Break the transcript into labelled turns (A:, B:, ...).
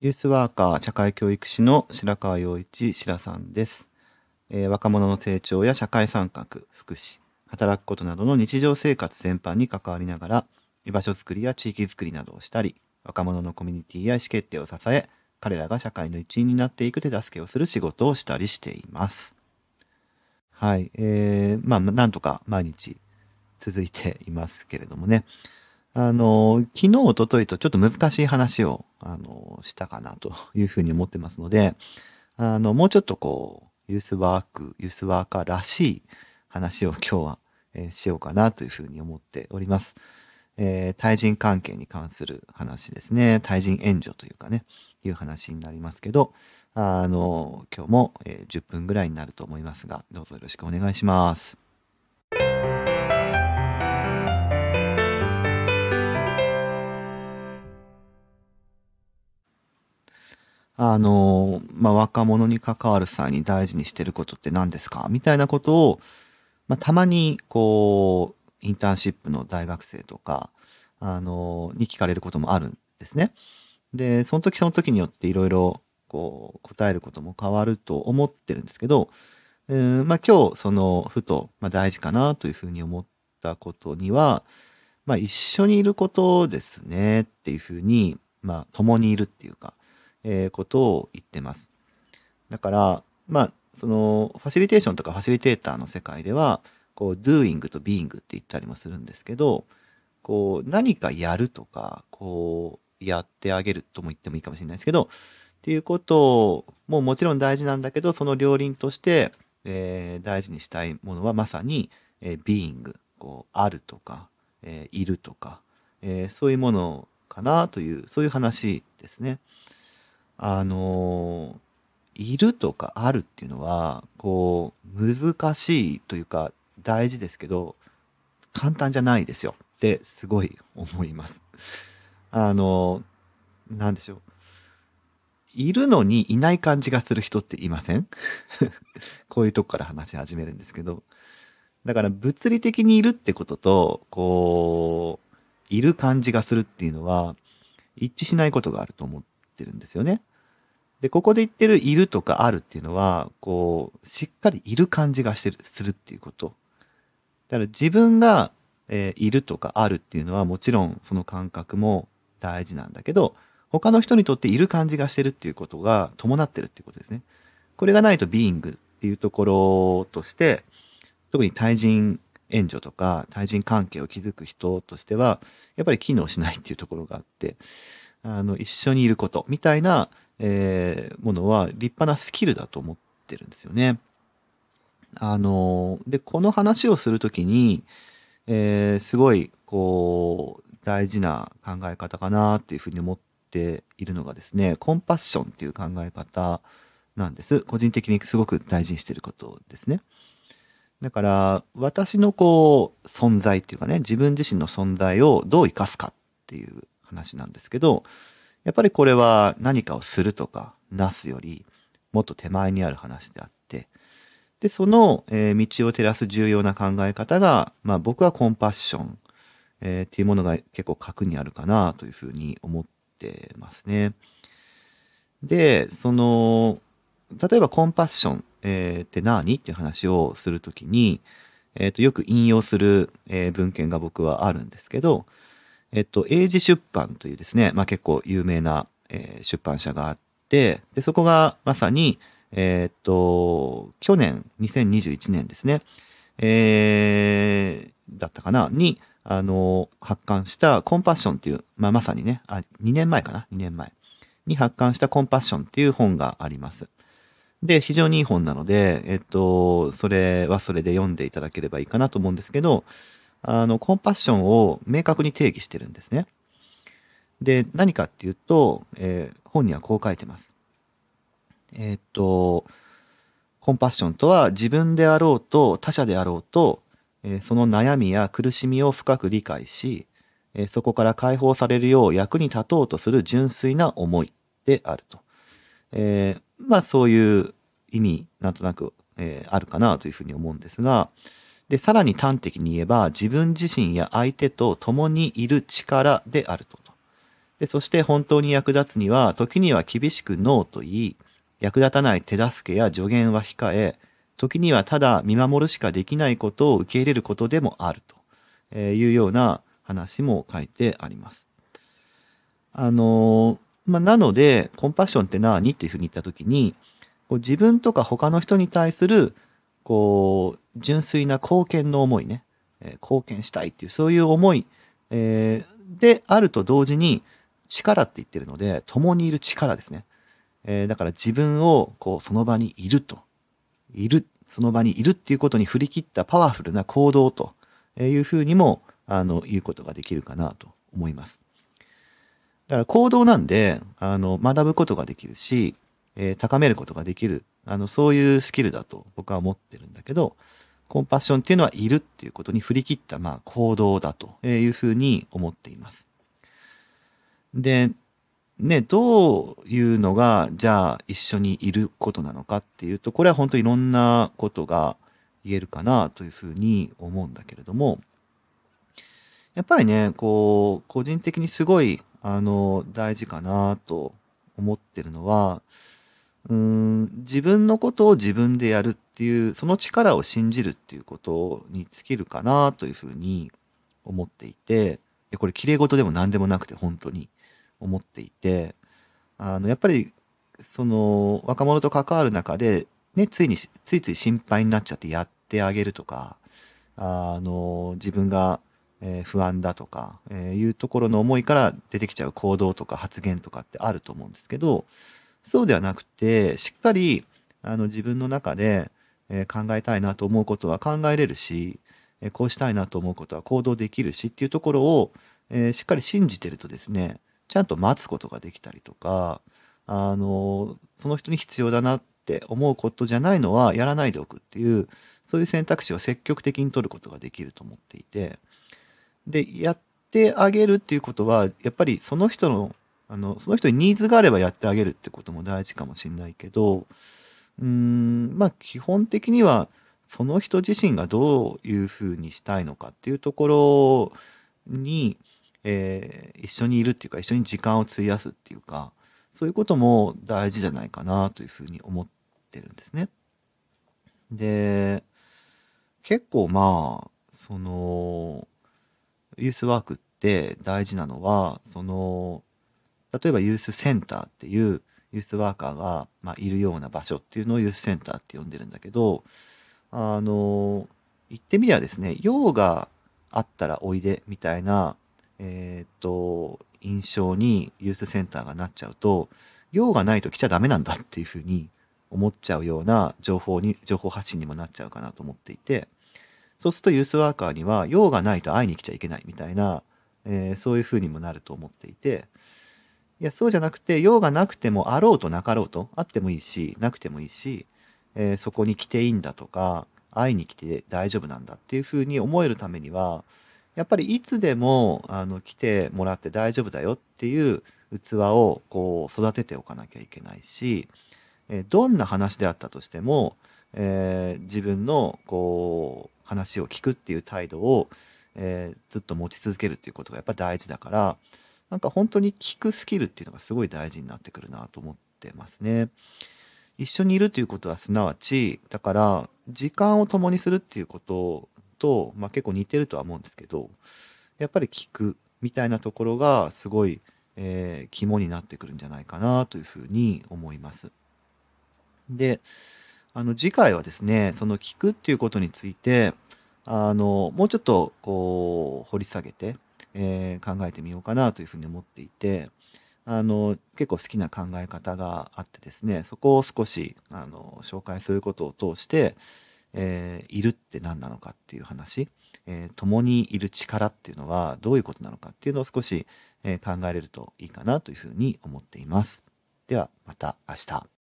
A: ユースワーカー社会教育士の白川陽一白さんです、えー若者の成長や社会参画、福祉、働くことなどの日常生活全般に関わりながら、居場所づくりや地域づくりなどをしたり、若者のコミュニティや意思決定を支え、彼らが社会の一員になっていく手助けをする仕事をしたりしています。はい。えー、まあ、なんとか毎日続いていますけれどもね。あの、昨日、おとといとちょっと難しい話を、あの、したかなというふうに思ってますので、あの、もうちょっとこう、ユースワーク、ユースワーカーらしい話を今日は、えーしようかなというふうに思っております。えー対人関係に関する話ですね。対人援助というかね、いう話になりますけど、あの、今日も、えー10分ぐらいになると思いますが、どうぞよろしくお願いします。あの、まあ、若者に関わる際に大事にしてることって何ですか？みたいなことを、まあ、たまに、こう、インターンシップの大学生とか、あの、に聞かれることもあるんですね。で、その時その時によっていろいろ、こう、答えることも変わると思ってるんですけど、うん、まあ、今日、その、ふと、まあ、大事かなというふうに思ったことには、まあ、一緒にいることですねっていうふうに、まあ、共にいるっていうか、えことを言ってます。だから、まあ、その、ファシリテーションとかファシリテーターの世界では、こう、doing と being って言ったりもするんですけど、こう、何かやるとか、こう、やってあげるとも言ってもいいかもしれないですけど、っていうことももちろん大事なんだけど、その両輪として、えー大事にしたいものはまさに、えー being、こう、あるとか、えーいるとか、えーそういうものかなという、そういう話ですね。あのいるとかあるっていうのは、こう、難しいというか、大事ですけど、簡単じゃないですよってすごい思います。あのなんでしょう。いるのにいない感じがする人っていません？こういうとこから話し始めるんですけど。だから物理的にいるってことと、こう、いる感じがするっていうのは、一致しないことがあると思ってるんですよね。で、ここで言ってるいるとかあるっていうのは、こう、しっかりいる感じがしてる、するっていうこと。だから自分が、えーいるとかあるっていうのはもちろんその感覚も大事なんだけど、他の人にとっている感じがしてるっていうことが伴ってるっていうことですね。これがないとビーイングっていうところとして、特に対人援助とか対人関係を築く人としては、やっぱり機能しないっていうところがあって、あの、一緒にいることみたいな、えーものは立派なスキルだと思ってるんですよね。あの、で、この話をするときに、えーすごい、こう、大事な考え方かなっていうふうに思っているのがですね、コンパッションっていう考え方なんです。個人的にすごく大事にしてることですね。だから、私のこう、存在っていうかね、自分自身の存在をどう生かすかっていう話なんですけど、やっぱりこれは何かをするとか、なすより、もっと手前にある話であって、で、その、えー道を照らす重要な考え方が、まあ僕はコンパッション、えーっていうものが結構核にあるかなというふうに思ってますね。で、その、例えばコンパッション、えーって何っていう話をするときに、えっ、と、よく引用する、えー文献が僕はあるんですけど、えっと、英字出版というですね、まあ結構有名な、えー出版社があって、で、そこがまさに、えっと、去年、2021年ですね、えーだったかな、に、あの、発刊したコンパッションっていう、まあまさにね、あ、2年前かな、2年前に発刊したコンパッションっていう本があります。で、非常にいい本なので、えっと、それはそれで読んでいただければいいかなと思うんですけど、あの、コンパッションを明確に定義してるんですね。で、何かっていうと、えー本にはこう書いてます。えーっと、コンパッションとは自分であろうと他者であろうと、えーその悩みや苦しみを深く理解し、えそこから解放されるよう役に立とうとする純粋な思いであると。えまあそういう意味、なんとなく、えあるかなというふうに思うんですが、で、さらに端的に言えば、自分自身や相手と共にいる力であると。で、そして本当に役立つには、時には厳しくノーと言い、役立たない手助けや助言は控え、時にはただ見守るしかできないことを受け入れることでもあるというような話も書いてあります。あの、まあ、なので、コンパッションって何？っていうふうに言ったときに、こう自分とか他の人に対する、こう、純粋な貢献の思いね、え、貢献したいっていう、そういう思い、え、であると同時に、力って言ってるので、共にいる力ですね。え、だから自分を、こう、その場にいると。いる、その場にいるっていうことに振り切ったパワフルな行動というふうにも、あの、言うことができるかなと思います。だから行動なんで、あの、学ぶことができるし、えー、高めることができる、あの、そういうスキルだと僕は思ってるんだけど、コンパッションっていうのはいるっていうことに振り切った、まあ、行動だというふうに思っています。で、ね、どういうのが、じゃあ一緒にいることなのかっていうと、これは本当いろんなことが言えるかなというふうに思うんだけれども、やっぱりね、こう、個人的にすごい、あの、大事かなと思ってるのは、うん、自分のことを自分でやるっていう、その力を信じるっていうことに尽きるかなというふうに思っていて、これ綺麗事でも何でもなくて本当に思っていて、あの、やっぱり、その、若者と関わる中で、ね、ついに、ついつい心配になっちゃってやってあげるとか、あの、自分が、えー、不安だとか、えー、いうところの思いから出てきちゃう行動とか発言とかってあると思うんですけど、そうではなくて、しっかり、あの、自分の中で、え、考えたいなと思うことは考えれるし、え、こうしたいなと思うことは行動できるしっていうところを、え、しっかり信じてるとですね、ちゃんと待つことができたりとか、あの、その人に必要だなって思うことじゃないのはやらないでおくっていう、そういう選択肢を積極的に取ることができると思っていて、で、やってあげるっていうことは、やっぱりその人のあの、その人にニーズがあればやってあげるってことも大事かもしれないけど、うーん、まあ基本的にはその人自身がどういうふうにしたいのかっていうところに、えー、一緒にいるっていうか一緒に時間を費やすっていうかそういうことも大事じゃないかなというふうに思ってるんですね。で結構まあそのユースワークって大事なのはその例えばユースセンターっていうユースワーカーが、まあ、いるような場所っていうのをユースセンターって呼んでるんだけど、あの、言ってみりゃですね、用があったらおいでみたいな、えっ、と、印象にユースセンターがなっちゃうと、用がないと来ちゃダメなんだっていうふうに思っちゃうような情報に、情報発信にもなっちゃうかなと思っていて、そうするとユースワーカーには用がないと会いに来ちゃいけないみたいな、えー、そういうふうにもなると思っていて、いや、そうじゃなくて、用がなくてもあろうとなかろうと、あってもいいし、なくてもいいし、えー、そこに来ていいんだとか、会いに来て大丈夫なんだっていうふうに思えるためには、やっぱりいつでもあの来てもらって大丈夫だよっていう器をこう育てておかなきゃいけないし、えー、どんな話であったとしても、えー、自分のこう話を聞くっていう態度を、えー、ずっと持ち続けるっていうことがやっぱ大事だから、なんか本当に聞くスキルっていうのがすごい大事になってくるなと思ってますね。一緒にいるということはすなわち、だから時間を共にするっていうことと、まあ、結構似てるとは思うんですけど、やっぱり聞くみたいなところがすごい、えー、肝になってくるんじゃないかなというふうに思います。で、あの次回はですね、その聞くっていうことについて、あの、もうちょっとこう掘り下げて、えー、考えてみようかなというふうに思っていて、あの、結構好きな考え方があってですね、そこを少し、あの、紹介することを通して、えー、いるって何なのかっていう話、えー、共にいる力っていうのはどういうことなのかっていうのを少し、え、考えれるといいかなというふうに思っています。では、また明日。